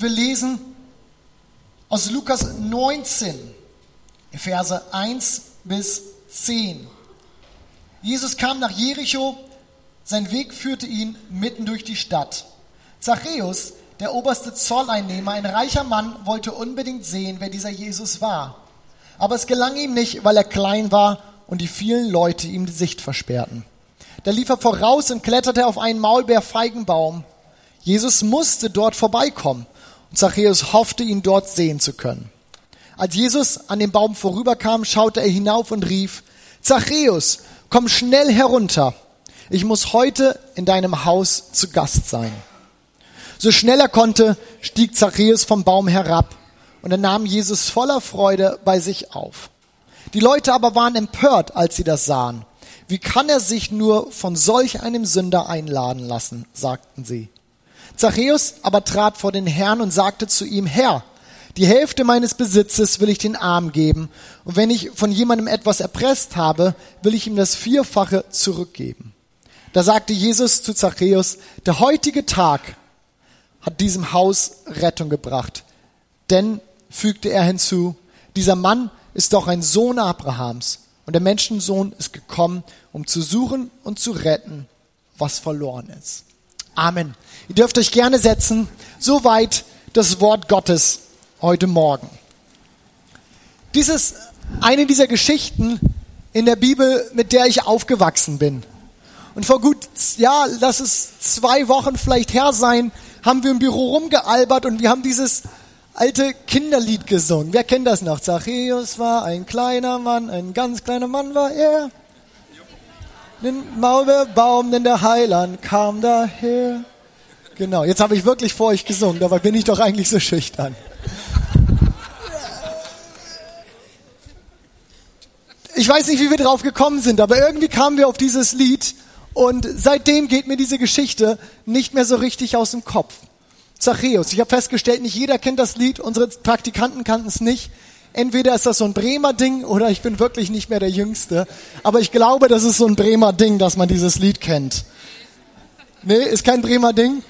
Wir lesen aus Lukas 19, Verse 1 bis 10. Jesus kam nach Jericho, sein Weg führte ihn mitten durch die Stadt. Zachäus, der oberste Zolleinnehmer, ein reicher Mann, wollte unbedingt sehen, wer dieser Jesus war. Aber es gelang ihm nicht, weil er klein war und die vielen Leute ihm die Sicht versperrten. Da lief er voraus und kletterte auf einen Maulbeerfeigenbaum. Jesus musste dort vorbeikommen Zachäus hoffte, ihn dort sehen zu können. Als Jesus an dem Baum vorüberkam, schaute er hinauf und rief, Zachäus, komm schnell herunter. Ich muss heute in deinem Haus zu Gast sein. So schnell er konnte, stieg Zachäus vom Baum herab und er nahm Jesus voller Freude bei sich auf. Die Leute aber waren empört, als sie das sahen. Wie kann er sich nur von solch einem Sünder einladen lassen, sagten sie. Zachäus aber trat vor den Herrn und sagte zu ihm, Herr, die Hälfte meines Besitzes will ich den Arm geben, und wenn ich von jemandem etwas erpresst habe, will ich ihm das Vierfache zurückgeben. Da sagte Jesus zu Zachäus, der heutige Tag hat diesem Haus Rettung gebracht. Denn, fügte er hinzu, dieser Mann ist doch ein Sohn Abrahams, und der Menschensohn ist gekommen, um zu suchen und zu retten, was verloren ist. Amen. Ihr dürft euch gerne setzen. Soweit das Wort Gottes heute Morgen. Dies ist eine dieser Geschichten in der Bibel, mit der ich aufgewachsen bin. Und vor gut, ja, lass es zwei Wochen vielleicht her sein, haben wir im Büro rumgealbert und wir haben dieses alte Kinderlied gesungen. Wer kennt das noch? Zachäus war ein kleiner Mann, ein ganz kleiner Mann war er den Maulbeerbaum, denn der Heiland kam daher. Genau, jetzt habe ich wirklich vor euch gesungen, dabei bin ich doch eigentlich so schüchtern. Ich weiß nicht, wie wir drauf gekommen sind, aber irgendwie kamen wir auf dieses Lied und seitdem geht mir diese Geschichte nicht mehr so richtig aus dem Kopf. Zachäus, ich habe festgestellt, nicht jeder kennt das Lied, unsere Praktikanten kannten es nicht entweder ist das so ein Bremer Ding oder ich bin wirklich nicht mehr der Jüngste. Aber ich glaube, das ist so ein Bremer Ding, dass man dieses Lied kennt. Nee, ist kein Bremer Ding?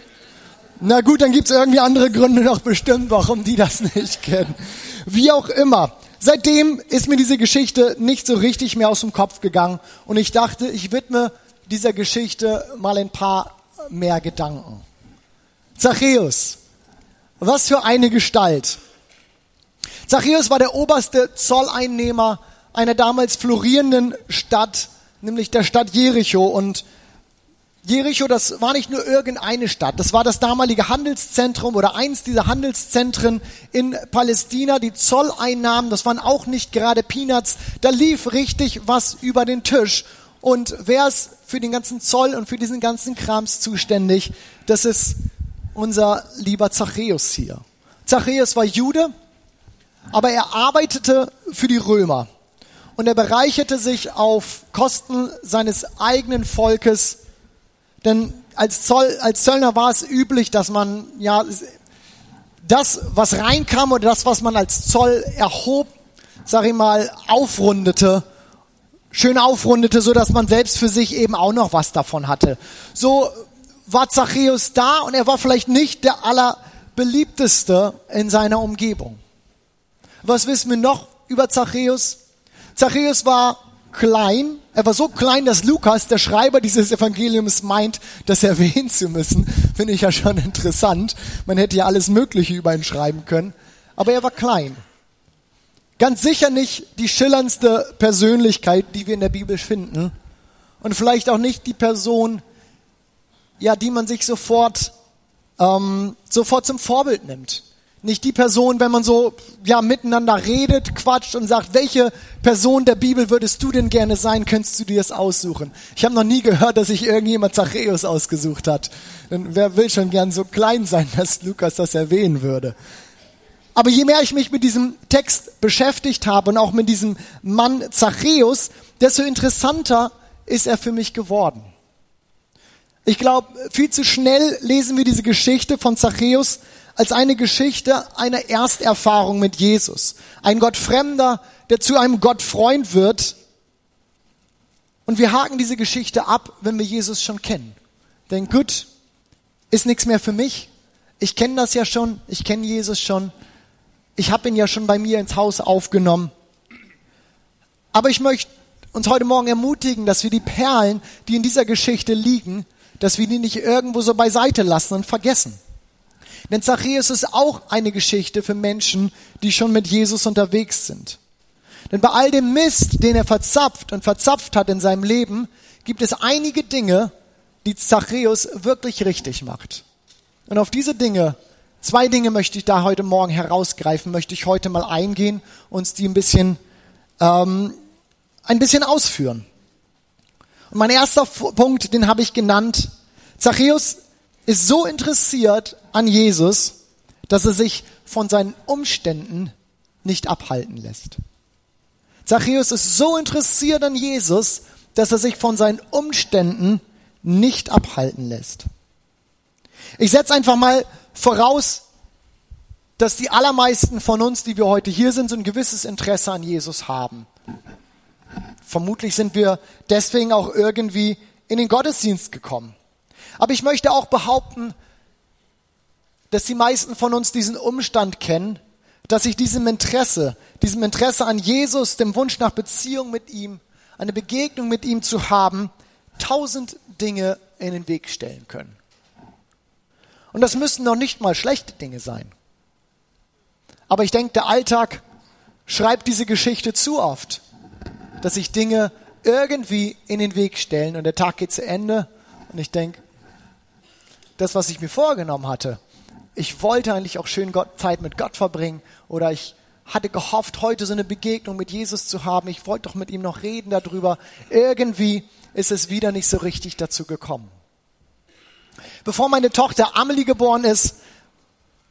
Na gut, dann gibt's irgendwie andere Gründe noch bestimmt, warum die das nicht kennen. Wie auch immer. Seitdem ist mir diese Geschichte nicht so richtig mehr aus dem Kopf gegangen und ich dachte, ich widme dieser Geschichte mal ein paar mehr Gedanken. Zachäus. Was für eine Gestalt. Zachäus war der oberste Zolleinnehmer einer damals florierenden Stadt, nämlich der Stadt Jericho. Und Jericho, das war nicht nur irgendeine Stadt, das war das damalige Handelszentrum oder eins dieser Handelszentren in Palästina. Die Zolleinnahmen, das waren auch nicht gerade Peanuts, da lief richtig was über den Tisch. Und wer ist für den ganzen Zoll und für diesen ganzen Krams zuständig? Das ist unser lieber Zachäus hier. Zachäus war Jude, aber er arbeitete für die Römer und er bereicherte sich auf Kosten seines eigenen Volkes, denn als, Zoll, als Zöllner war es üblich, dass man ja das, was reinkam oder das, was man als Zoll erhob, sag ich mal, aufrundete, schön aufrundete, so dass man selbst für sich eben auch noch was davon hatte. So war Zachäus da und er war vielleicht nicht der allerbeliebteste in seiner Umgebung. Was wissen wir noch über Zachäus? Zachäus war klein. Er war so klein, dass Lukas, der Schreiber dieses Evangeliums, meint, das erwähnen zu müssen. Finde ich ja schon interessant. Man hätte ja alles Mögliche über ihn schreiben können. Aber er war klein. Ganz sicher nicht die schillerndste Persönlichkeit, die wir in der Bibel finden. Und vielleicht auch nicht die Person, ja, die man sich sofort, ähm, sofort zum Vorbild nimmt. Nicht die Person, wenn man so ja miteinander redet, quatscht und sagt, welche Person der Bibel würdest du denn gerne sein, könntest du dir das aussuchen. Ich habe noch nie gehört, dass sich irgendjemand Zachäus ausgesucht hat. Denn wer will schon gern so klein sein, dass Lukas das erwähnen würde. Aber je mehr ich mich mit diesem Text beschäftigt habe und auch mit diesem Mann Zachäus, desto interessanter ist er für mich geworden. Ich glaube, viel zu schnell lesen wir diese Geschichte von Zachäus als eine Geschichte einer Ersterfahrung mit Jesus. Ein Gottfremder, der zu einem Gottfreund wird. Und wir haken diese Geschichte ab, wenn wir Jesus schon kennen. Denn gut, ist nichts mehr für mich. ich kenne das ja schon, ich kenne Jesus schon, ich habe ihn ja schon bei mir ins Haus aufgenommen. Aber ich möchte uns heute Morgen ermutigen, dass wir die Perlen, die in dieser Geschichte liegen, dass wir die nicht irgendwo so beiseite lassen und vergessen. Denn Zachäus ist auch eine Geschichte für Menschen, die schon mit Jesus unterwegs sind. Denn bei all dem Mist, den er verzapft und verzapft hat in seinem Leben, gibt es einige Dinge, die Zachäus wirklich richtig macht. Und auf diese Dinge, zwei Dinge möchte ich da heute Morgen herausgreifen, möchte ich heute mal eingehen, uns die ein bisschen, ähm, ein bisschen ausführen. Und mein erster Punkt, den habe ich genannt. Zachäus ist so interessiert an Jesus, dass er sich von seinen Umständen nicht abhalten lässt. Zachäus ist so interessiert an Jesus, dass er sich von seinen Umständen nicht abhalten lässt. Ich setze einfach mal voraus, dass die allermeisten von uns, die wir heute hier sind, so ein gewisses Interesse an Jesus haben. Vermutlich sind wir deswegen auch irgendwie in den Gottesdienst gekommen. Aber ich möchte auch behaupten, dass die meisten von uns diesen Umstand kennen, dass sich diesem Interesse, diesem Interesse an Jesus, dem Wunsch nach Beziehung mit ihm, eine Begegnung mit ihm zu haben, tausend Dinge in den Weg stellen können. Und das müssen noch nicht mal schlechte Dinge sein. Aber ich denke, der Alltag schreibt diese Geschichte zu oft, dass sich Dinge irgendwie in den Weg stellen und der Tag geht zu Ende und ich denke, das, was ich mir vorgenommen hatte, ich wollte eigentlich auch schön Gott, Zeit mit Gott verbringen oder ich hatte gehofft, heute so eine Begegnung mit Jesus zu haben. Ich wollte doch mit ihm noch reden darüber. Irgendwie ist es wieder nicht so richtig dazu gekommen. Bevor meine Tochter Amelie geboren ist,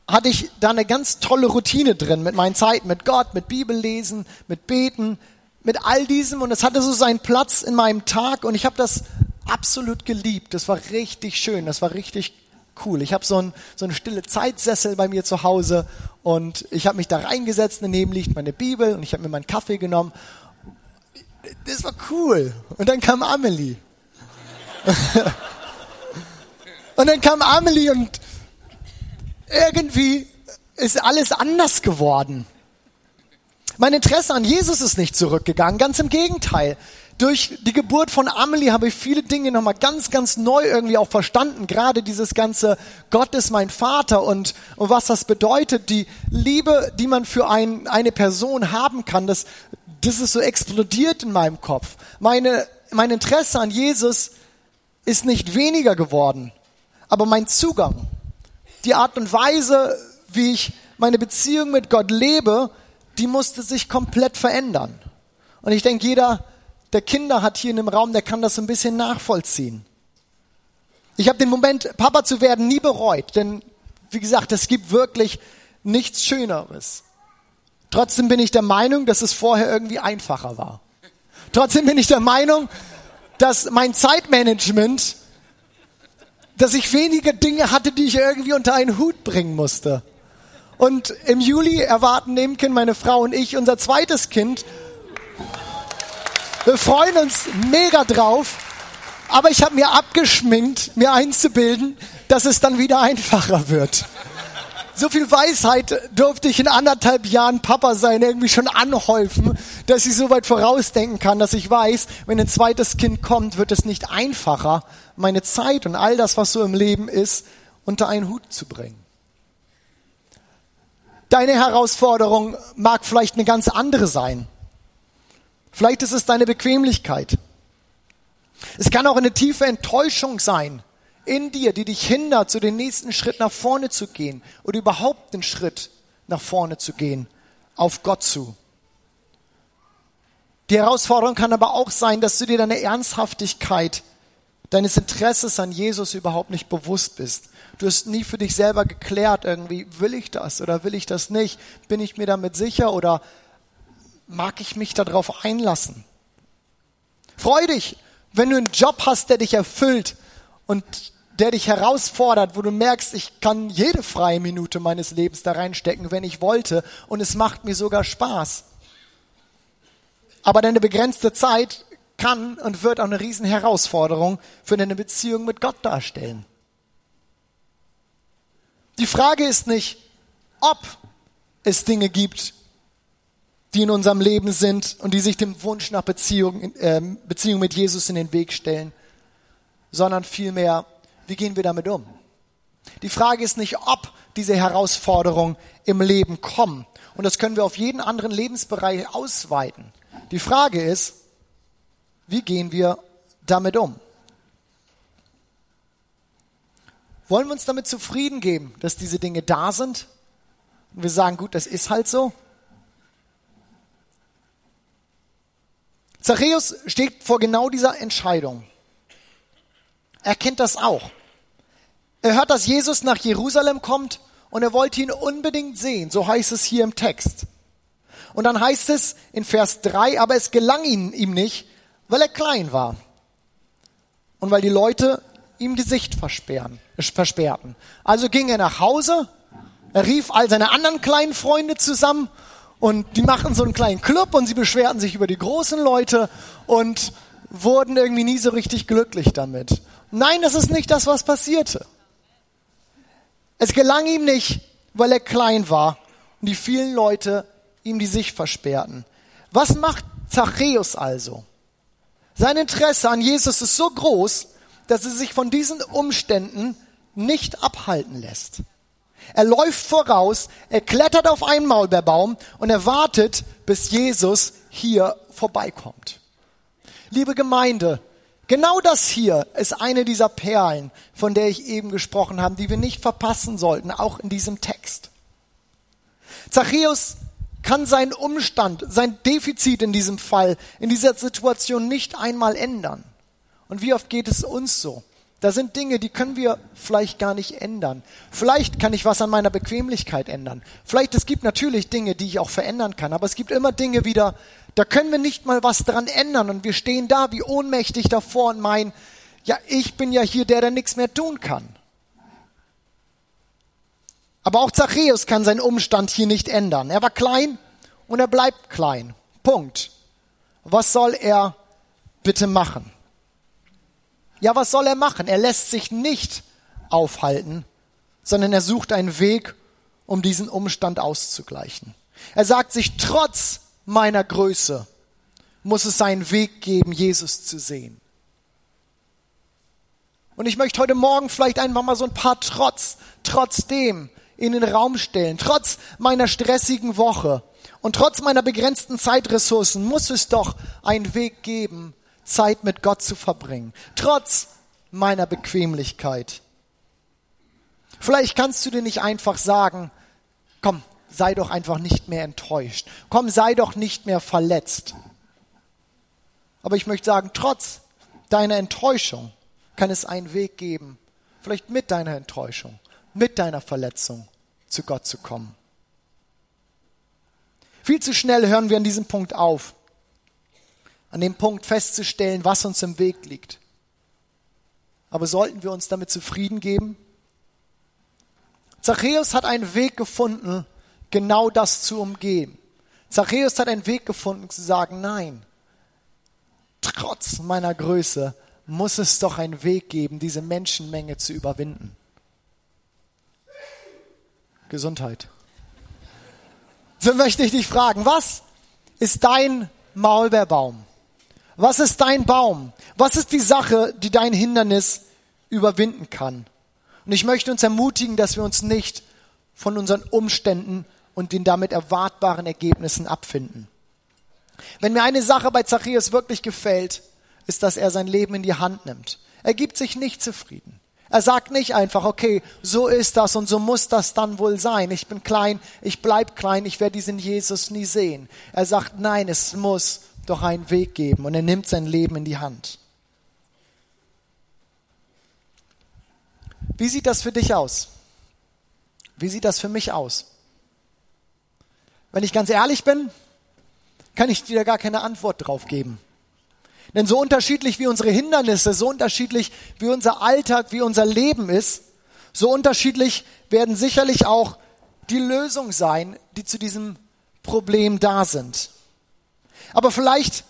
hatte ich da eine ganz tolle Routine drin mit meinen Zeiten mit Gott, mit Bibellesen, mit Beten, mit all diesem und es hatte so seinen Platz in meinem Tag und ich habe das absolut geliebt. Das war richtig schön, das war richtig cool. Ich habe so, ein, so eine stille Zeitsessel bei mir zu Hause und ich habe mich da reingesetzt, daneben liegt meine Bibel und ich habe mir meinen Kaffee genommen. Das war cool. Und dann kam Amelie. und dann kam Amelie und irgendwie ist alles anders geworden. Mein Interesse an Jesus ist nicht zurückgegangen, ganz im Gegenteil durch die Geburt von Amelie habe ich viele Dinge nochmal ganz, ganz neu irgendwie auch verstanden. Gerade dieses ganze Gott ist mein Vater und, und was das bedeutet. Die Liebe, die man für ein, eine Person haben kann, das, das ist so explodiert in meinem Kopf. Meine, mein Interesse an Jesus ist nicht weniger geworden, aber mein Zugang, die Art und Weise, wie ich meine Beziehung mit Gott lebe, die musste sich komplett verändern. Und ich denke, jeder der Kinder hat hier in dem Raum, der kann das ein bisschen nachvollziehen. Ich habe den Moment, Papa zu werden, nie bereut, denn wie gesagt, es gibt wirklich nichts Schöneres. Trotzdem bin ich der Meinung, dass es vorher irgendwie einfacher war. Trotzdem bin ich der Meinung, dass mein Zeitmanagement, dass ich weniger Dinge hatte, die ich irgendwie unter einen Hut bringen musste. Und im Juli erwarten Nemken, meine Frau und ich, unser zweites Kind. Wir freuen uns mega drauf. Aber ich habe mir abgeschminkt, mir einzubilden, dass es dann wieder einfacher wird. So viel Weisheit durfte ich in anderthalb Jahren Papa sein, irgendwie schon anhäufen, dass ich so weit vorausdenken kann, dass ich weiß, wenn ein zweites Kind kommt, wird es nicht einfacher, meine Zeit und all das, was so im Leben ist, unter einen Hut zu bringen. Deine Herausforderung mag vielleicht eine ganz andere sein. Vielleicht ist es deine Bequemlichkeit. Es kann auch eine tiefe Enttäuschung sein in dir, die dich hindert, zu den nächsten Schritt nach vorne zu gehen oder überhaupt den Schritt nach vorne zu gehen, auf Gott zu. Die Herausforderung kann aber auch sein, dass du dir deine Ernsthaftigkeit deines Interesses an Jesus überhaupt nicht bewusst bist. Du hast nie für dich selber geklärt, irgendwie, will ich das oder will ich das nicht? Bin ich mir damit sicher oder mag ich mich darauf einlassen. Freu dich, wenn du einen Job hast, der dich erfüllt und der dich herausfordert, wo du merkst, ich kann jede freie Minute meines Lebens da reinstecken, wenn ich wollte, und es macht mir sogar Spaß. Aber deine begrenzte Zeit kann und wird auch eine riesen Herausforderung für deine Beziehung mit Gott darstellen. Die Frage ist nicht, ob es Dinge gibt, die in unserem Leben sind und die sich dem Wunsch nach Beziehung, äh, Beziehung mit Jesus in den Weg stellen, sondern vielmehr, wie gehen wir damit um? Die Frage ist nicht, ob diese Herausforderungen im Leben kommen. Und das können wir auf jeden anderen Lebensbereich ausweiten. Die Frage ist, wie gehen wir damit um? Wollen wir uns damit zufrieden geben, dass diese Dinge da sind? Und wir sagen, gut, das ist halt so. Zachäus steht vor genau dieser Entscheidung. Er kennt das auch. Er hört, dass Jesus nach Jerusalem kommt und er wollte ihn unbedingt sehen. So heißt es hier im Text. Und dann heißt es in Vers 3, aber es gelang ihm, ihm nicht, weil er klein war. Und weil die Leute ihm die Sicht versperren, versperrten. Also ging er nach Hause, er rief all seine anderen kleinen Freunde zusammen und die machten so einen kleinen Club und sie beschwerten sich über die großen Leute und wurden irgendwie nie so richtig glücklich damit. Nein, das ist nicht das, was passierte. Es gelang ihm nicht, weil er klein war und die vielen Leute ihm die Sicht versperrten. Was macht Zachäus also? Sein Interesse an Jesus ist so groß, dass er sich von diesen Umständen nicht abhalten lässt. Er läuft voraus, er klettert auf einen Maulbeerbaum und er wartet, bis Jesus hier vorbeikommt. Liebe Gemeinde, genau das hier ist eine dieser Perlen, von der ich eben gesprochen habe, die wir nicht verpassen sollten, auch in diesem Text. Zachäus kann seinen Umstand, sein Defizit in diesem Fall, in dieser Situation nicht einmal ändern. Und wie oft geht es uns so? Da sind Dinge, die können wir vielleicht gar nicht ändern. Vielleicht kann ich was an meiner Bequemlichkeit ändern. Vielleicht es gibt natürlich Dinge, die ich auch verändern kann, aber es gibt immer Dinge wieder, da können wir nicht mal was dran ändern und wir stehen da wie ohnmächtig davor und meinen, ja, ich bin ja hier der, der nichts mehr tun kann. Aber auch Zachäus kann seinen Umstand hier nicht ändern. Er war klein und er bleibt klein. Punkt. Was soll er bitte machen? Ja, was soll er machen? Er lässt sich nicht aufhalten, sondern er sucht einen Weg, um diesen Umstand auszugleichen. Er sagt sich, trotz meiner Größe muss es einen Weg geben, Jesus zu sehen. Und ich möchte heute Morgen vielleicht einfach mal so ein paar Trotz, trotzdem in den Raum stellen. Trotz meiner stressigen Woche und trotz meiner begrenzten Zeitressourcen muss es doch einen Weg geben, Zeit mit Gott zu verbringen, trotz meiner Bequemlichkeit. Vielleicht kannst du dir nicht einfach sagen, komm, sei doch einfach nicht mehr enttäuscht, komm, sei doch nicht mehr verletzt. Aber ich möchte sagen, trotz deiner Enttäuschung kann es einen Weg geben, vielleicht mit deiner Enttäuschung, mit deiner Verletzung zu Gott zu kommen. Viel zu schnell hören wir an diesem Punkt auf an dem Punkt festzustellen, was uns im Weg liegt. Aber sollten wir uns damit zufrieden geben? Zachäus hat einen Weg gefunden, genau das zu umgehen. Zachäus hat einen Weg gefunden, zu sagen, nein, trotz meiner Größe muss es doch einen Weg geben, diese Menschenmenge zu überwinden. Gesundheit. So möchte ich dich fragen, was ist dein Maulbeerbaum? Was ist dein Baum? Was ist die Sache, die dein Hindernis überwinden kann? Und ich möchte uns ermutigen, dass wir uns nicht von unseren Umständen und den damit erwartbaren Ergebnissen abfinden. Wenn mir eine Sache bei Zachäus wirklich gefällt, ist, dass er sein Leben in die Hand nimmt. Er gibt sich nicht zufrieden. Er sagt nicht einfach, okay, so ist das und so muss das dann wohl sein. Ich bin klein, ich bleib klein, ich werde diesen Jesus nie sehen. Er sagt, nein, es muss doch einen Weg geben und er nimmt sein Leben in die Hand. Wie sieht das für dich aus? Wie sieht das für mich aus? Wenn ich ganz ehrlich bin, kann ich dir gar keine Antwort drauf geben. Denn so unterschiedlich wie unsere Hindernisse, so unterschiedlich wie unser Alltag, wie unser Leben ist, so unterschiedlich werden sicherlich auch die Lösungen sein, die zu diesem Problem da sind. Aber vielleicht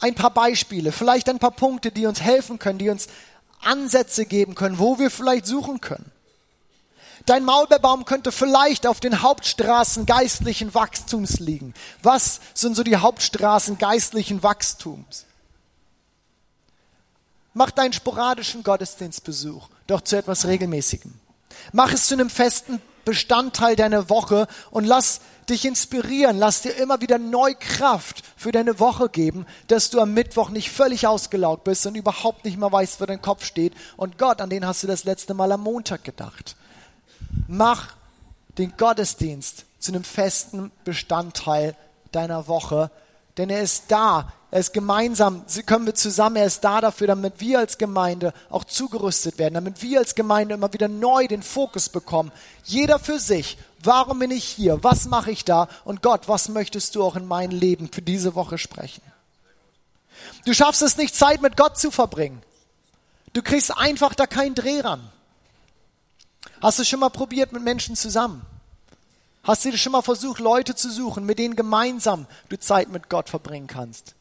ein paar Beispiele, vielleicht ein paar Punkte, die uns helfen können, die uns Ansätze geben können, wo wir vielleicht suchen können. Dein Maulbeerbaum könnte vielleicht auf den Hauptstraßen geistlichen Wachstums liegen. Was sind so die Hauptstraßen geistlichen Wachstums? Mach deinen sporadischen Gottesdienstbesuch doch zu etwas Regelmäßigem. Mach es zu einem festen Bestandteil deiner Woche und lass dich inspirieren, lass dir immer wieder neu Kraft für deine Woche geben, dass du am Mittwoch nicht völlig ausgelaugt bist und überhaupt nicht mehr weißt, wo dein Kopf steht. Und Gott, an den hast du das letzte Mal am Montag gedacht. Mach den Gottesdienst zu einem festen Bestandteil deiner Woche, denn er ist da. Er ist gemeinsam, können wir zusammen, er ist da dafür, damit wir als Gemeinde auch zugerüstet werden, damit wir als Gemeinde immer wieder neu den Fokus bekommen. Jeder für sich. Warum bin ich hier? Was mache ich da? Und Gott, was möchtest du auch in mein Leben für diese Woche sprechen? Du schaffst es nicht, Zeit mit Gott zu verbringen. Du kriegst einfach da keinen Dreh ran. Hast du schon mal probiert mit Menschen zusammen? Hast du schon mal versucht, Leute zu suchen, mit denen gemeinsam du Zeit mit Gott verbringen kannst?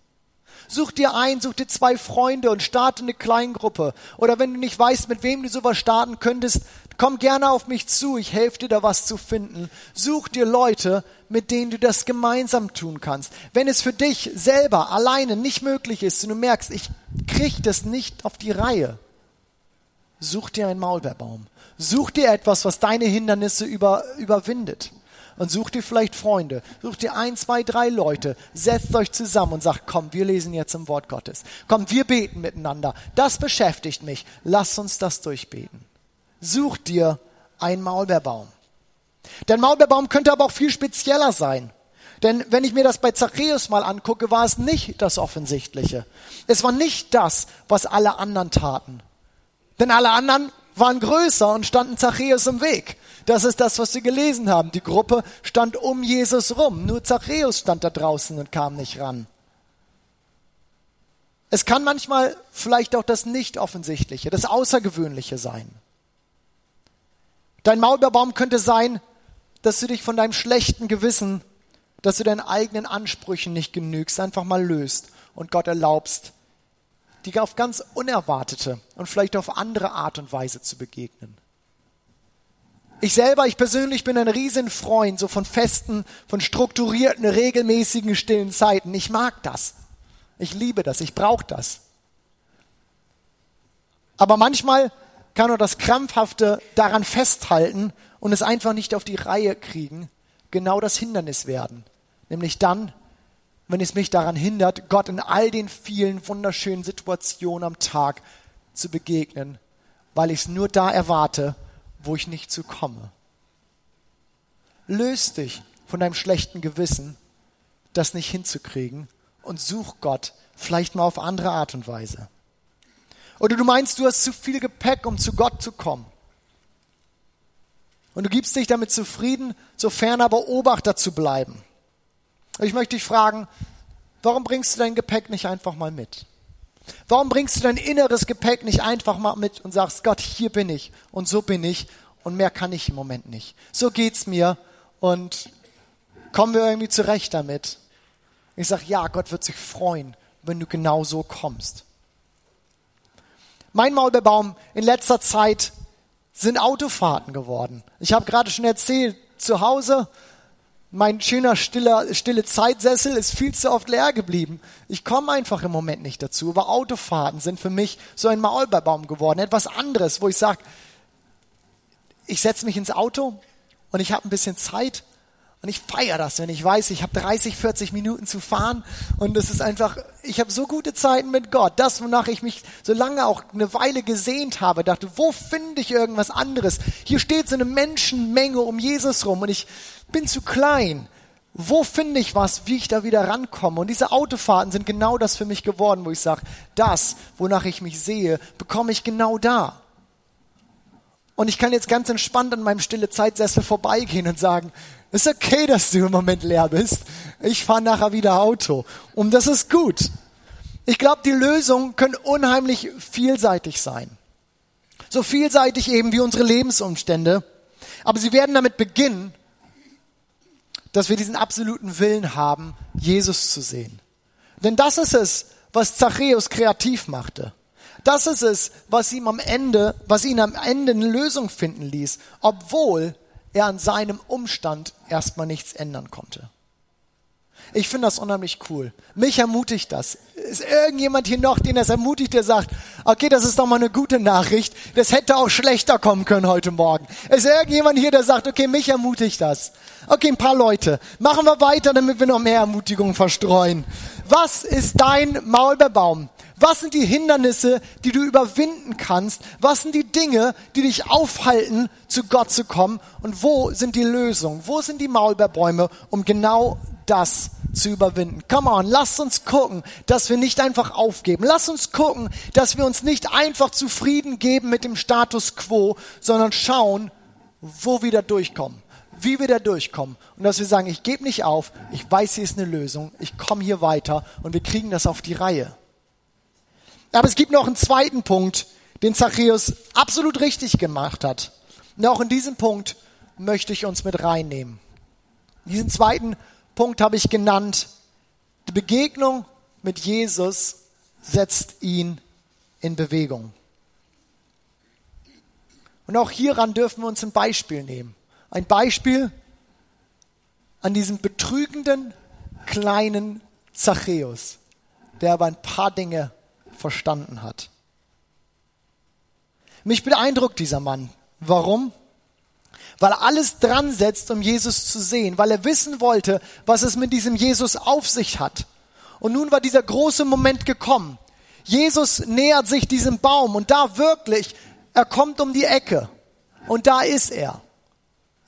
Such dir ein, such dir zwei Freunde und starte eine Kleingruppe. Oder wenn du nicht weißt, mit wem du sowas starten könntest, komm gerne auf mich zu, ich helfe dir da was zu finden. Such dir Leute, mit denen du das gemeinsam tun kannst. Wenn es für dich selber alleine nicht möglich ist und du merkst, ich krieg das nicht auf die Reihe, such dir einen Maulbeerbaum. Such dir etwas, was deine Hindernisse über, überwindet und such dir vielleicht Freunde, such dir ein, zwei, drei Leute, setzt euch zusammen und sagt, komm, wir lesen jetzt im Wort Gottes. Komm, wir beten miteinander. Das beschäftigt mich. Lass uns das durchbeten. Such dir einen Maulbeerbaum. Dein Maulbeerbaum könnte aber auch viel spezieller sein. Denn wenn ich mir das bei Zachäus mal angucke, war es nicht das Offensichtliche. Es war nicht das, was alle anderen taten. Denn alle anderen waren größer und standen Zachäus im Weg. Das ist das, was wir gelesen haben. Die Gruppe stand um Jesus rum. Nur Zachäus stand da draußen und kam nicht ran. Es kann manchmal vielleicht auch das Nicht-Offensichtliche, das Außergewöhnliche sein. Dein Maulbeerbaum könnte sein, dass du dich von deinem schlechten Gewissen, dass du deinen eigenen Ansprüchen nicht genügst, einfach mal löst und Gott erlaubst, die auf ganz unerwartete und vielleicht auf andere Art und Weise zu begegnen. Ich selber, ich persönlich bin ein Riesenfreund so von festen, von strukturierten, regelmäßigen, stillen Zeiten. Ich mag das. Ich liebe das. Ich brauche das. Aber manchmal kann nur das Krampfhafte daran festhalten und es einfach nicht auf die Reihe kriegen, genau das Hindernis werden. Nämlich dann, wenn es mich daran hindert, Gott in all den vielen wunderschönen Situationen am Tag zu begegnen, weil ich es nur da erwarte, wo ich nicht zu komme. Löst dich von deinem schlechten Gewissen, das nicht hinzukriegen und such Gott vielleicht mal auf andere Art und Weise. Oder du meinst, du hast zu viel Gepäck, um zu Gott zu kommen. Und du gibst dich damit zufrieden, sofern aber Beobachter zu bleiben. Ich möchte dich fragen, warum bringst du dein Gepäck nicht einfach mal mit? Warum bringst du dein inneres Gepäck nicht einfach mal mit und sagst, Gott, hier bin ich und so bin ich und mehr kann ich im Moment nicht. So geht's mir und kommen wir irgendwie zurecht damit. Ich sage, ja, Gott wird sich freuen, wenn du genau so kommst. Mein Maulbeerbaum in letzter Zeit sind Autofahrten geworden. Ich habe gerade schon erzählt, zu Hause mein schöner stiller, stille Zeitsessel ist viel zu oft leer geblieben. Ich komme einfach im Moment nicht dazu. Aber Autofahrten sind für mich so ein Maulbeerbaum geworden. Etwas anderes, wo ich sage, ich setze mich ins Auto und ich habe ein bisschen Zeit und ich feiere das, wenn ich weiß, ich habe 30, 40 Minuten zu fahren und es ist einfach, ich habe so gute Zeiten mit Gott. Das, wonach ich mich so lange auch eine Weile gesehnt habe, dachte, wo finde ich irgendwas anderes? Hier steht so eine Menschenmenge um Jesus rum und ich bin zu klein. Wo finde ich was, wie ich da wieder rankomme? Und diese Autofahrten sind genau das für mich geworden, wo ich sage, das, wonach ich mich sehe, bekomme ich genau da. Und ich kann jetzt ganz entspannt an meinem stille Zeitsessel vorbeigehen und sagen, ist okay, dass du im Moment leer bist. Ich fahre nachher wieder Auto. Und das ist gut. Ich glaube, die Lösungen können unheimlich vielseitig sein. So vielseitig eben wie unsere Lebensumstände. Aber sie werden damit beginnen, dass wir diesen absoluten Willen haben, Jesus zu sehen. Denn das ist es, was Zachäus kreativ machte. Das ist es, was ihm am Ende, was ihn am Ende eine Lösung finden ließ, obwohl er an seinem Umstand erstmal nichts ändern konnte. Ich finde das unheimlich cool. Mich ermutigt das. Ist irgendjemand hier noch, den das ermutigt, der sagt, okay, das ist doch mal eine gute Nachricht. Das hätte auch schlechter kommen können heute Morgen. Ist irgendjemand hier, der sagt, okay, mich ermutigt das. Okay, ein paar Leute. Machen wir weiter, damit wir noch mehr Ermutigung verstreuen. Was ist dein Maulbeerbaum? Was sind die Hindernisse, die du überwinden kannst? Was sind die Dinge, die dich aufhalten, zu Gott zu kommen? Und wo sind die Lösungen? Wo sind die Maulbeerbäume, um genau das zu überwinden. Come on, lasst uns gucken, dass wir nicht einfach aufgeben. Lasst uns gucken, dass wir uns nicht einfach zufrieden geben mit dem Status quo, sondern schauen, wo wir da durchkommen, wie wir da durchkommen. Und dass wir sagen, ich gebe nicht auf, ich weiß, hier ist eine Lösung, ich komme hier weiter und wir kriegen das auf die Reihe. Aber es gibt noch einen zweiten Punkt, den Zachäus absolut richtig gemacht hat. Und auch in diesem Punkt möchte ich uns mit reinnehmen. Diesen zweiten Punkt habe ich genannt. Die Begegnung mit Jesus setzt ihn in Bewegung. Und auch hieran dürfen wir uns ein Beispiel nehmen. Ein Beispiel an diesem betrügenden kleinen Zachäus, der aber ein paar Dinge verstanden hat. Mich beeindruckt dieser Mann. Warum? weil er alles dran setzt, um Jesus zu sehen, weil er wissen wollte, was es mit diesem Jesus auf sich hat. Und nun war dieser große Moment gekommen. Jesus nähert sich diesem Baum und da wirklich, er kommt um die Ecke und da ist er.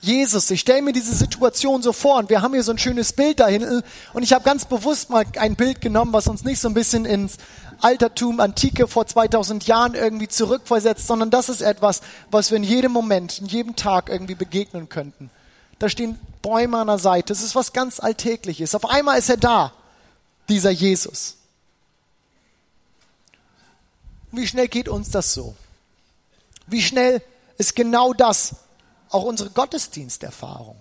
Jesus, ich stelle mir diese Situation so vor und wir haben hier so ein schönes Bild da hinten und ich habe ganz bewusst mal ein Bild genommen, was uns nicht so ein bisschen ins Altertum, Antike vor 2000 Jahren irgendwie zurückversetzt, sondern das ist etwas, was wir in jedem Moment, in jedem Tag irgendwie begegnen könnten. Da stehen Bäume an der Seite, das ist was ganz Alltägliches. Auf einmal ist er da, dieser Jesus. Wie schnell geht uns das so? Wie schnell ist genau das auch unsere Gottesdiensterfahrung?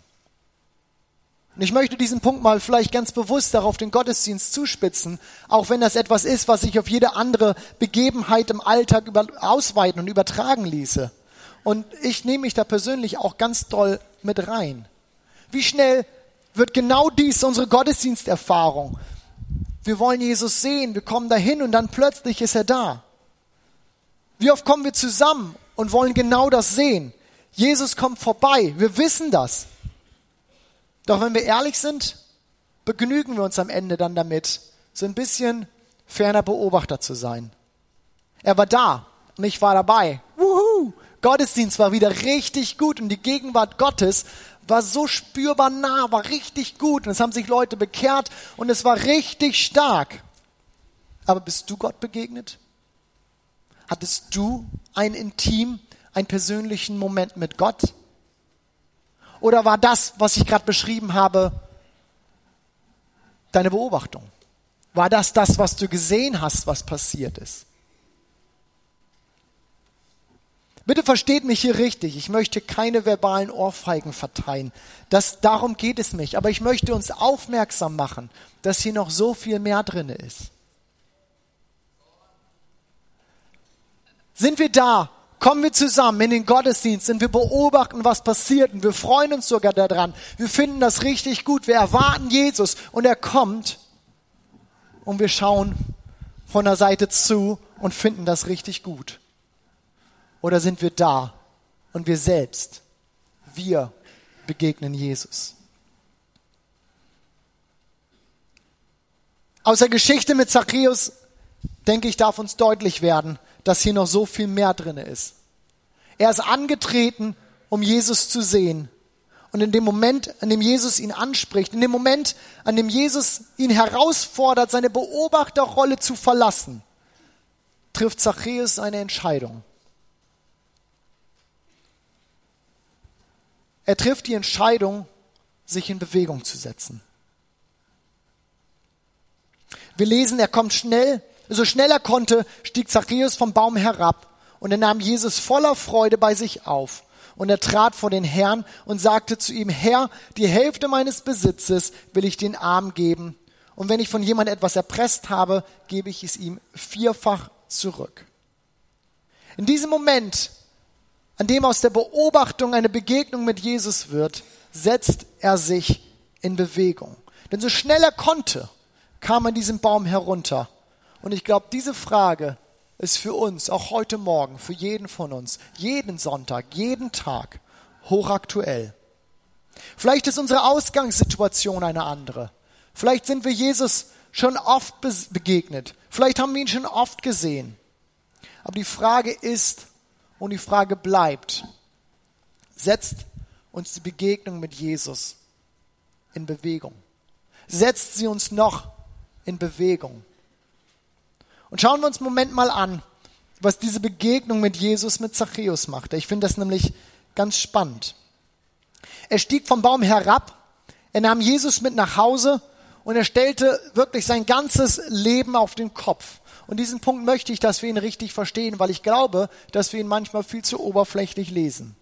Und ich möchte diesen Punkt mal vielleicht ganz bewusst darauf den Gottesdienst zuspitzen, auch wenn das etwas ist, was sich auf jede andere Begebenheit im Alltag über, ausweiten und übertragen ließe. Und ich nehme mich da persönlich auch ganz doll mit rein. Wie schnell wird genau dies unsere Gottesdiensterfahrung? Wir wollen Jesus sehen, wir kommen dahin und dann plötzlich ist er da. Wie oft kommen wir zusammen und wollen genau das sehen? Jesus kommt vorbei, wir wissen das. Doch wenn wir ehrlich sind, begnügen wir uns am Ende dann damit, so ein bisschen ferner Beobachter zu sein. Er war da und ich war dabei. Wuhu! Gottesdienst war wieder richtig gut und die Gegenwart Gottes war so spürbar nah, war richtig gut und es haben sich Leute bekehrt und es war richtig stark. Aber bist du Gott begegnet? Hattest du einen intim, einen persönlichen Moment mit Gott? Oder war das, was ich gerade beschrieben habe, deine Beobachtung? War das das, was du gesehen hast, was passiert ist? Bitte versteht mich hier richtig. Ich möchte keine verbalen Ohrfeigen verteilen. Das, darum geht es mich. Aber ich möchte uns aufmerksam machen, dass hier noch so viel mehr drin ist. Sind wir da, kommen wir zusammen in den Gottesdienst und wir beobachten, was passiert und wir freuen uns sogar daran. Wir finden das richtig gut. Wir erwarten Jesus und er kommt und wir schauen von der Seite zu und finden das richtig gut. Oder sind wir da und wir selbst, wir begegnen Jesus. Aus der Geschichte mit Zachäus, denke ich, darf uns deutlich werden, dass hier noch so viel mehr drin ist. Er ist angetreten, um Jesus zu sehen. Und in dem Moment, an dem Jesus ihn anspricht, in dem Moment, an dem Jesus ihn herausfordert, seine Beobachterrolle zu verlassen, trifft Zachäus eine Entscheidung. Er trifft die Entscheidung, sich in Bewegung zu setzen. Wir lesen, er kommt schnell so schnell er konnte, stieg Zachäus vom Baum herab und er nahm Jesus voller Freude bei sich auf. Und er trat vor den Herrn und sagte zu ihm, Herr, die Hälfte meines Besitzes will ich den Arm geben. Und wenn ich von jemand etwas erpresst habe, gebe ich es ihm vierfach zurück. In diesem Moment, an dem aus der Beobachtung eine Begegnung mit Jesus wird, setzt er sich in Bewegung. Denn so schnell er konnte, kam er diesen Baum herunter. Und ich glaube, diese Frage ist für uns, auch heute Morgen, für jeden von uns, jeden Sonntag, jeden Tag hochaktuell. Vielleicht ist unsere Ausgangssituation eine andere. Vielleicht sind wir Jesus schon oft begegnet. Vielleicht haben wir ihn schon oft gesehen. Aber die Frage ist und die Frage bleibt, setzt uns die Begegnung mit Jesus in Bewegung? Setzt sie uns noch in Bewegung? Und schauen wir uns einen Moment mal an, was diese Begegnung mit Jesus mit Zachäus machte. Ich finde das nämlich ganz spannend. Er stieg vom Baum herab, er nahm Jesus mit nach Hause und er stellte wirklich sein ganzes Leben auf den Kopf. Und diesen Punkt möchte ich, dass wir ihn richtig verstehen, weil ich glaube, dass wir ihn manchmal viel zu oberflächlich lesen.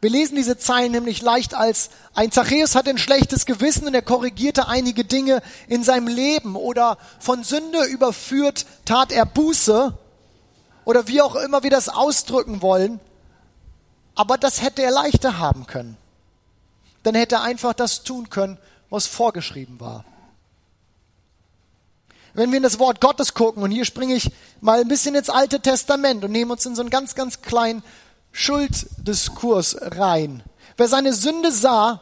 Wir lesen diese Zeilen nämlich leicht als ein Zachäus hat ein schlechtes Gewissen und er korrigierte einige Dinge in seinem Leben oder von Sünde überführt tat er Buße oder wie auch immer wir das ausdrücken wollen. Aber das hätte er leichter haben können. Dann hätte er einfach das tun können, was vorgeschrieben war. Wenn wir in das Wort Gottes gucken, und hier springe ich mal ein bisschen ins Alte Testament und nehme uns in so einen ganz, ganz kleinen Schulddiskurs rein. Wer seine Sünde sah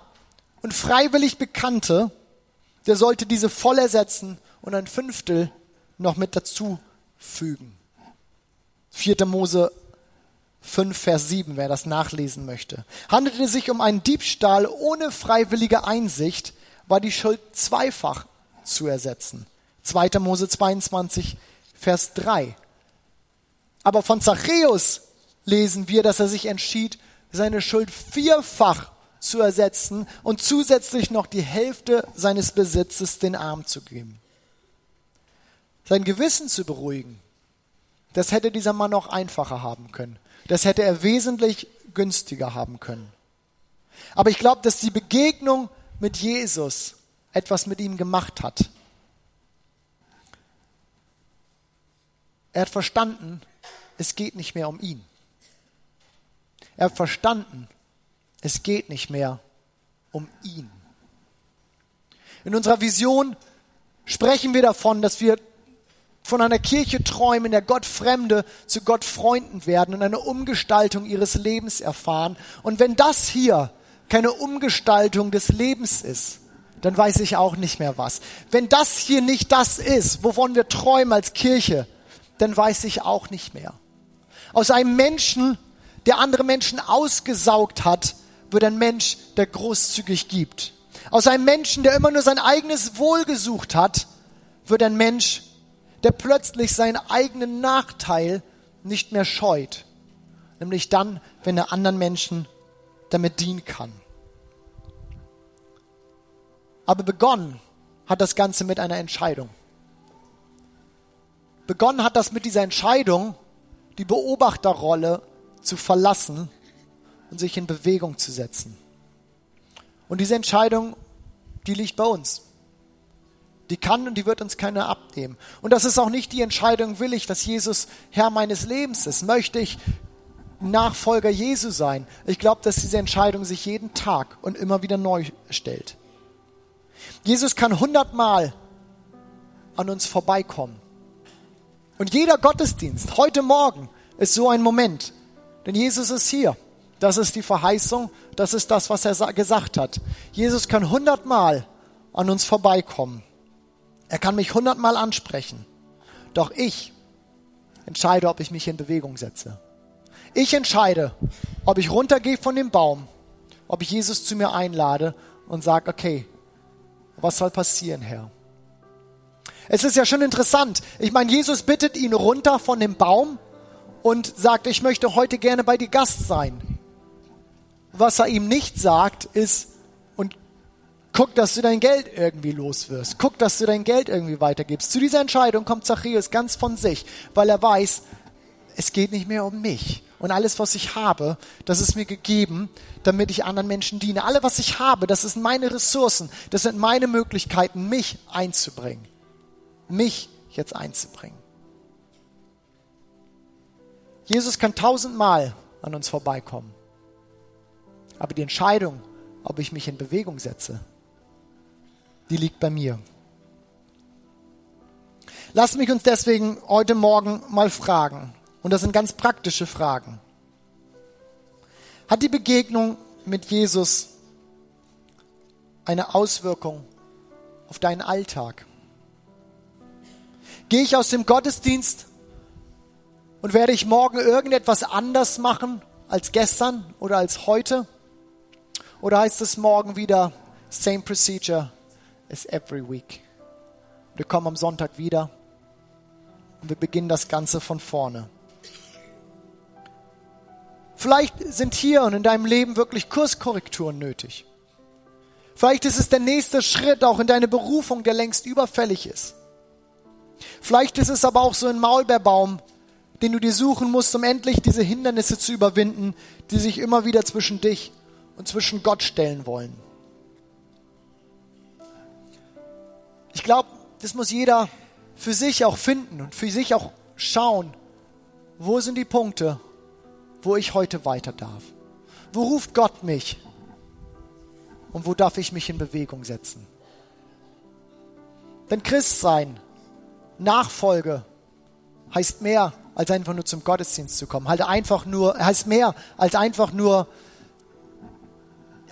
und freiwillig bekannte, der sollte diese voll ersetzen und ein Fünftel noch mit dazu fügen. 4. Mose 5, Vers 7, wer das nachlesen möchte. Handelte es sich um einen Diebstahl ohne freiwillige Einsicht, war die Schuld zweifach zu ersetzen. 2. Mose 22, Vers 3. Aber von Zachäus lesen wir, dass er sich entschied, seine Schuld vierfach zu ersetzen und zusätzlich noch die Hälfte seines Besitzes den Arm zu geben. Sein Gewissen zu beruhigen, das hätte dieser Mann noch einfacher haben können. Das hätte er wesentlich günstiger haben können. Aber ich glaube, dass die Begegnung mit Jesus etwas mit ihm gemacht hat. Er hat verstanden, es geht nicht mehr um ihn. Er verstanden, es geht nicht mehr um ihn. In unserer Vision sprechen wir davon, dass wir von einer Kirche träumen, in der Gott Fremde zu Gott Freunden werden und eine Umgestaltung ihres Lebens erfahren. Und wenn das hier keine Umgestaltung des Lebens ist, dann weiß ich auch nicht mehr was. Wenn das hier nicht das ist, wovon wir träumen als Kirche, dann weiß ich auch nicht mehr. Aus einem Menschen, der andere Menschen ausgesaugt hat, wird ein Mensch, der großzügig gibt. Aus einem Menschen, der immer nur sein eigenes Wohl gesucht hat, wird ein Mensch, der plötzlich seinen eigenen Nachteil nicht mehr scheut. Nämlich dann, wenn er anderen Menschen damit dienen kann. Aber begonnen hat das Ganze mit einer Entscheidung. Begonnen hat das mit dieser Entscheidung, die Beobachterrolle zu verlassen und sich in Bewegung zu setzen. Und diese Entscheidung, die liegt bei uns. Die kann und die wird uns keiner abnehmen. Und das ist auch nicht die Entscheidung, will ich, dass Jesus Herr meines Lebens ist? Möchte ich Nachfolger Jesu sein? Ich glaube, dass diese Entscheidung sich jeden Tag und immer wieder neu stellt. Jesus kann hundertmal an uns vorbeikommen. Und jeder Gottesdienst heute Morgen ist so ein Moment. Denn Jesus ist hier. Das ist die Verheißung. Das ist das, was er gesagt hat. Jesus kann hundertmal an uns vorbeikommen. Er kann mich hundertmal ansprechen. Doch ich entscheide, ob ich mich in Bewegung setze. Ich entscheide, ob ich runtergehe von dem Baum, ob ich Jesus zu mir einlade und sage, okay, was soll passieren, Herr? Es ist ja schon interessant. Ich meine, Jesus bittet ihn runter von dem Baum und sagt, ich möchte heute gerne bei dir Gast sein. Was er ihm nicht sagt, ist, und guck, dass du dein Geld irgendwie los wirst. Guck, dass du dein Geld irgendwie weitergibst. Zu dieser Entscheidung kommt Zachäus ganz von sich, weil er weiß, es geht nicht mehr um mich. Und alles, was ich habe, das ist mir gegeben, damit ich anderen Menschen diene. Alles, was ich habe, das sind meine Ressourcen, das sind meine Möglichkeiten, mich einzubringen. Mich jetzt einzubringen. Jesus kann tausendmal an uns vorbeikommen. Aber die Entscheidung, ob ich mich in Bewegung setze, die liegt bei mir. Lass mich uns deswegen heute Morgen mal fragen. Und das sind ganz praktische Fragen. Hat die Begegnung mit Jesus eine Auswirkung auf deinen Alltag? Gehe ich aus dem Gottesdienst und werde ich morgen irgendetwas anders machen als gestern oder als heute? Oder heißt es morgen wieder same procedure as every week? Wir kommen am Sonntag wieder und wir beginnen das Ganze von vorne. Vielleicht sind hier und in deinem Leben wirklich Kurskorrekturen nötig. Vielleicht ist es der nächste Schritt auch in deine Berufung, der längst überfällig ist. Vielleicht ist es aber auch so ein Maulbeerbaum, den du dir suchen musst, um endlich diese Hindernisse zu überwinden, die sich immer wieder zwischen dich und zwischen Gott stellen wollen. Ich glaube, das muss jeder für sich auch finden und für sich auch schauen, wo sind die Punkte, wo ich heute weiter darf. Wo ruft Gott mich? Und wo darf ich mich in Bewegung setzen? Denn Christ sein, Nachfolge, heißt mehr als einfach nur zum Gottesdienst zu kommen. Halt einfach nur, heißt mehr als einfach nur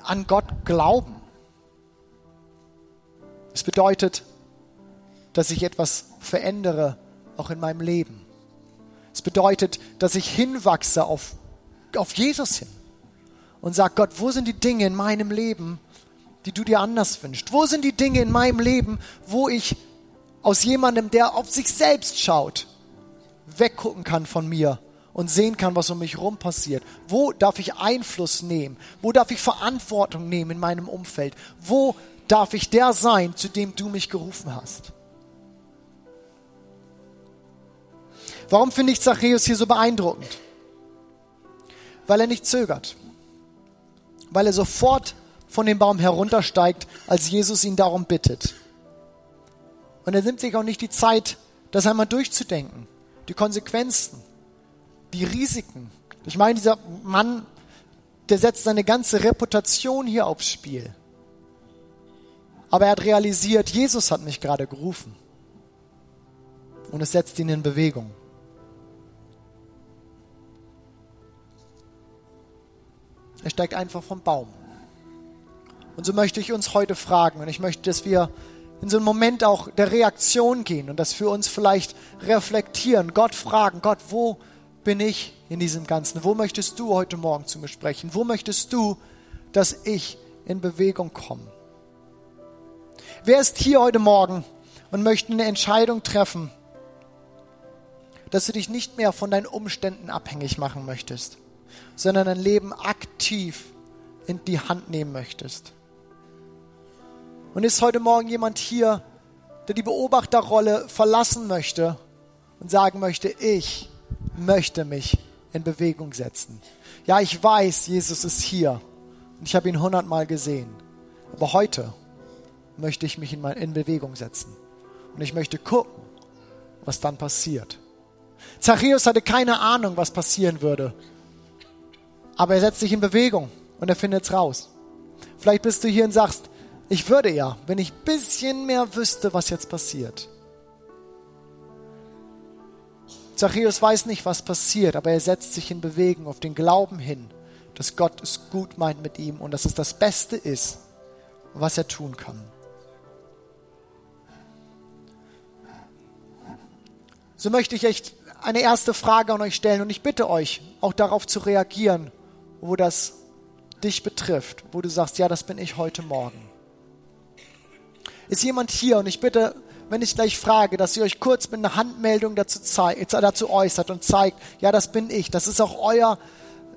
an Gott glauben. Es bedeutet, dass ich etwas verändere, auch in meinem Leben. Es bedeutet, dass ich hinwachse auf, auf Jesus hin und sage, Gott, wo sind die Dinge in meinem Leben, die du dir anders wünschst? Wo sind die Dinge in meinem Leben, wo ich aus jemandem, der auf sich selbst schaut, weggucken kann von mir und sehen kann, was um mich herum passiert. Wo darf ich Einfluss nehmen? Wo darf ich Verantwortung nehmen in meinem Umfeld? Wo darf ich der sein, zu dem du mich gerufen hast? Warum finde ich Zachäus hier so beeindruckend? Weil er nicht zögert. Weil er sofort von dem Baum heruntersteigt, als Jesus ihn darum bittet. Und er nimmt sich auch nicht die Zeit, das einmal durchzudenken die Konsequenzen, die Risiken. Ich meine, dieser Mann, der setzt seine ganze Reputation hier aufs Spiel. Aber er hat realisiert, Jesus hat mich gerade gerufen. Und es setzt ihn in Bewegung. Er steigt einfach vom Baum. Und so möchte ich uns heute fragen, und ich möchte, dass wir in so einen Moment auch der Reaktion gehen und das für uns vielleicht reflektieren, Gott fragen, Gott, wo bin ich in diesem Ganzen? Wo möchtest du heute Morgen zu mir sprechen? Wo möchtest du, dass ich in Bewegung komme? Wer ist hier heute Morgen und möchte eine Entscheidung treffen, dass du dich nicht mehr von deinen Umständen abhängig machen möchtest, sondern dein Leben aktiv in die Hand nehmen möchtest? Und ist heute Morgen jemand hier, der die Beobachterrolle verlassen möchte und sagen möchte, ich möchte mich in Bewegung setzen. Ja, ich weiß, Jesus ist hier und ich habe ihn hundertmal gesehen. Aber heute möchte ich mich in, in Bewegung setzen. Und ich möchte gucken, was dann passiert. Zachäus hatte keine Ahnung, was passieren würde. Aber er setzt sich in Bewegung und er findet es raus. Vielleicht bist du hier und sagst, ich würde ja, wenn ich ein bisschen mehr wüsste, was jetzt passiert. Zachäus weiß nicht, was passiert, aber er setzt sich in Bewegung auf den Glauben hin, dass Gott es gut meint mit ihm und dass es das Beste ist, was er tun kann. So möchte ich echt eine erste Frage an euch stellen und ich bitte euch, auch darauf zu reagieren, wo das dich betrifft, wo du sagst, ja, das bin ich heute Morgen. Ist jemand hier? Und ich bitte, wenn ich gleich frage, dass ihr euch kurz mit einer Handmeldung dazu, dazu äußert und zeigt, ja, das bin ich. Das ist auch euer,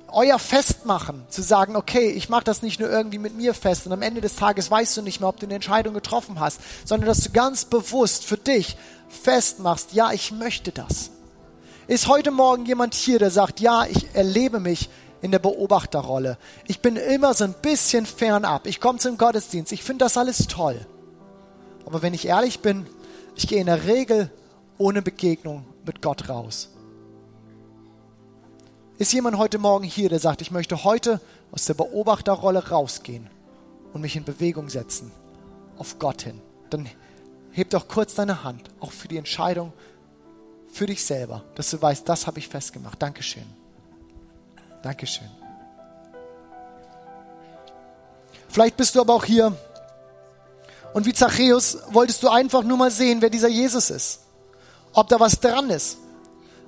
euer Festmachen, zu sagen, okay, ich mache das nicht nur irgendwie mit mir fest und am Ende des Tages weißt du nicht mehr, ob du eine Entscheidung getroffen hast, sondern dass du ganz bewusst für dich festmachst, ja, ich möchte das. Ist heute Morgen jemand hier, der sagt, ja, ich erlebe mich in der Beobachterrolle. Ich bin immer so ein bisschen fernab. Ich komme zum Gottesdienst. Ich finde das alles toll. Aber wenn ich ehrlich bin, ich gehe in der Regel ohne Begegnung mit Gott raus. Ist jemand heute Morgen hier, der sagt, ich möchte heute aus der Beobachterrolle rausgehen und mich in Bewegung setzen auf Gott hin? Dann heb doch kurz deine Hand, auch für die Entscheidung für dich selber, dass du weißt, das habe ich festgemacht. Dankeschön. Dankeschön. Vielleicht bist du aber auch hier und wie Zachäus wolltest du einfach nur mal sehen, wer dieser Jesus ist. Ob da was dran ist.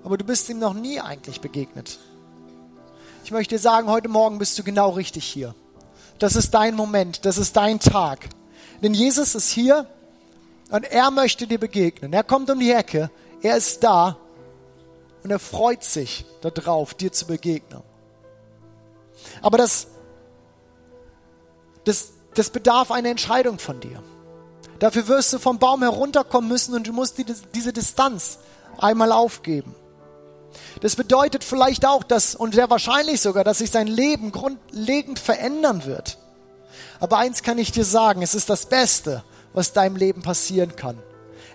Aber du bist ihm noch nie eigentlich begegnet. Ich möchte dir sagen, heute Morgen bist du genau richtig hier. Das ist dein Moment, das ist dein Tag. Denn Jesus ist hier und er möchte dir begegnen. Er kommt um die Ecke, er ist da und er freut sich darauf, dir zu begegnen. Aber das, das, das bedarf einer Entscheidung von dir. Dafür wirst du vom Baum herunterkommen müssen und du musst die, diese Distanz einmal aufgeben. Das bedeutet vielleicht auch, dass, und sehr wahrscheinlich sogar, dass sich sein Leben grundlegend verändern wird. Aber eins kann ich dir sagen, es ist das Beste, was deinem Leben passieren kann.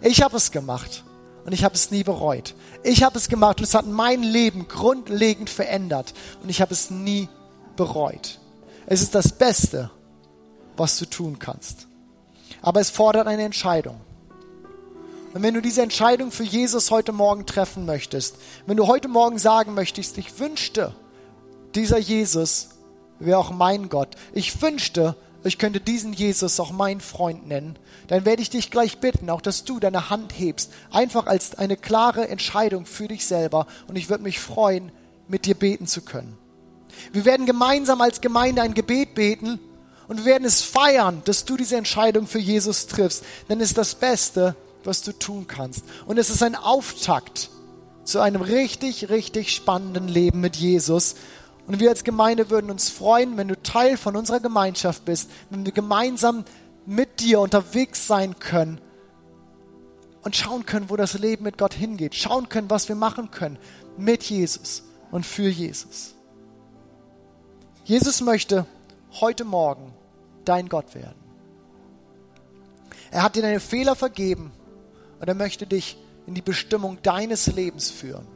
Ich habe es gemacht und ich habe es nie bereut. Ich habe es gemacht und es hat mein Leben grundlegend verändert und ich habe es nie bereut. Es ist das Beste, was du tun kannst. Aber es fordert eine Entscheidung. Und wenn du diese Entscheidung für Jesus heute Morgen treffen möchtest, wenn du heute Morgen sagen möchtest, ich wünschte, dieser Jesus wäre auch mein Gott. Ich wünschte, ich könnte diesen Jesus auch mein Freund nennen, dann werde ich dich gleich bitten, auch dass du deine Hand hebst, einfach als eine klare Entscheidung für dich selber. Und ich würde mich freuen, mit dir beten zu können. Wir werden gemeinsam als Gemeinde ein Gebet beten und wir werden es feiern, dass du diese Entscheidung für Jesus triffst. Denn es ist das Beste, was du tun kannst. Und es ist ein Auftakt zu einem richtig, richtig spannenden Leben mit Jesus. Und wir als Gemeinde würden uns freuen, wenn du Teil von unserer Gemeinschaft bist, wenn wir gemeinsam mit dir unterwegs sein können und schauen können, wo das Leben mit Gott hingeht, schauen können, was wir machen können mit Jesus und für Jesus. Jesus möchte heute Morgen dein Gott werden. Er hat dir deine Fehler vergeben und er möchte dich in die Bestimmung deines Lebens führen.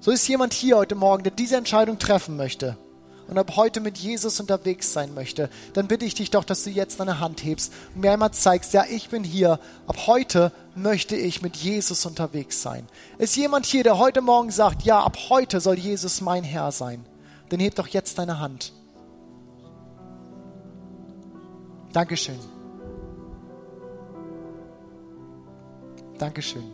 So ist jemand hier heute Morgen, der diese Entscheidung treffen möchte und ab heute mit Jesus unterwegs sein möchte, dann bitte ich dich doch, dass du jetzt deine Hand hebst und mir einmal zeigst, ja, ich bin hier, ab heute möchte ich mit Jesus unterwegs sein. Ist jemand hier, der heute Morgen sagt, ja, ab heute soll Jesus mein Herr sein? Dann heb doch jetzt deine Hand. Dankeschön. Dankeschön.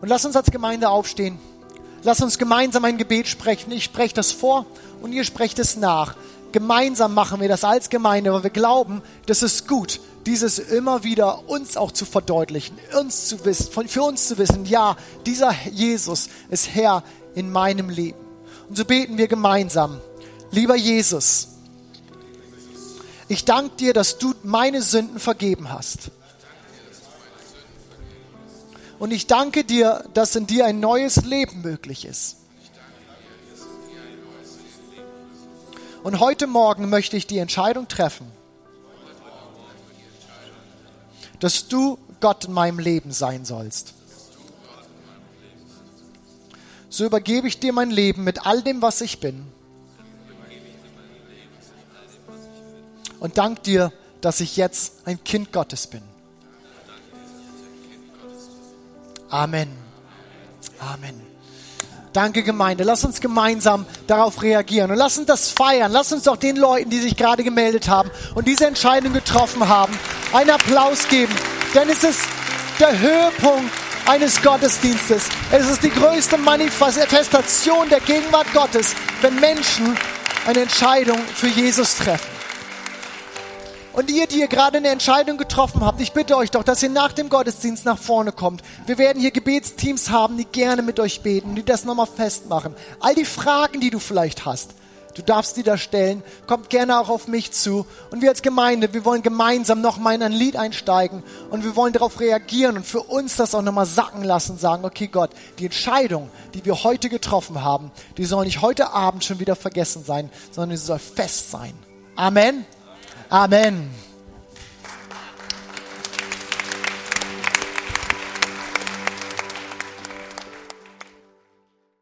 Und lass uns als Gemeinde aufstehen. Lass uns gemeinsam ein Gebet sprechen. Ich spreche das vor und ihr sprecht es nach. Gemeinsam machen wir das als Gemeinde, weil wir glauben, das ist gut, dieses immer wieder uns auch zu verdeutlichen, uns zu wissen, für uns zu wissen, ja, dieser Jesus ist Herr in meinem Leben. Und so beten wir gemeinsam. Lieber Jesus, ich danke dir, dass du meine Sünden vergeben hast. Und ich danke dir, dass in dir ein neues Leben möglich ist. Und heute Morgen möchte ich die Entscheidung treffen, dass du Gott in meinem Leben sein sollst. So übergebe ich dir mein Leben mit all dem, was ich bin. Und dank dir, dass ich jetzt ein Kind Gottes bin. Amen. Amen. Danke Gemeinde. Lass uns gemeinsam darauf reagieren und lass uns das feiern. Lass uns auch den Leuten, die sich gerade gemeldet haben und diese Entscheidung getroffen haben, einen Applaus geben. Denn es ist der Höhepunkt eines Gottesdienstes. Es ist die größte Manifestation der Gegenwart Gottes, wenn Menschen eine Entscheidung für Jesus treffen. Und ihr, die ihr gerade eine Entscheidung getroffen habt, ich bitte euch doch, dass ihr nach dem Gottesdienst nach vorne kommt. Wir werden hier Gebetsteams haben, die gerne mit euch beten, die das nochmal festmachen. All die Fragen, die du vielleicht hast, du darfst die da stellen. Kommt gerne auch auf mich zu. Und wir als Gemeinde, wir wollen gemeinsam nochmal in ein Lied einsteigen und wir wollen darauf reagieren und für uns das auch nochmal sacken lassen, sagen, okay Gott, die Entscheidung, die wir heute getroffen haben, die soll nicht heute Abend schon wieder vergessen sein, sondern sie soll fest sein. Amen. Amen.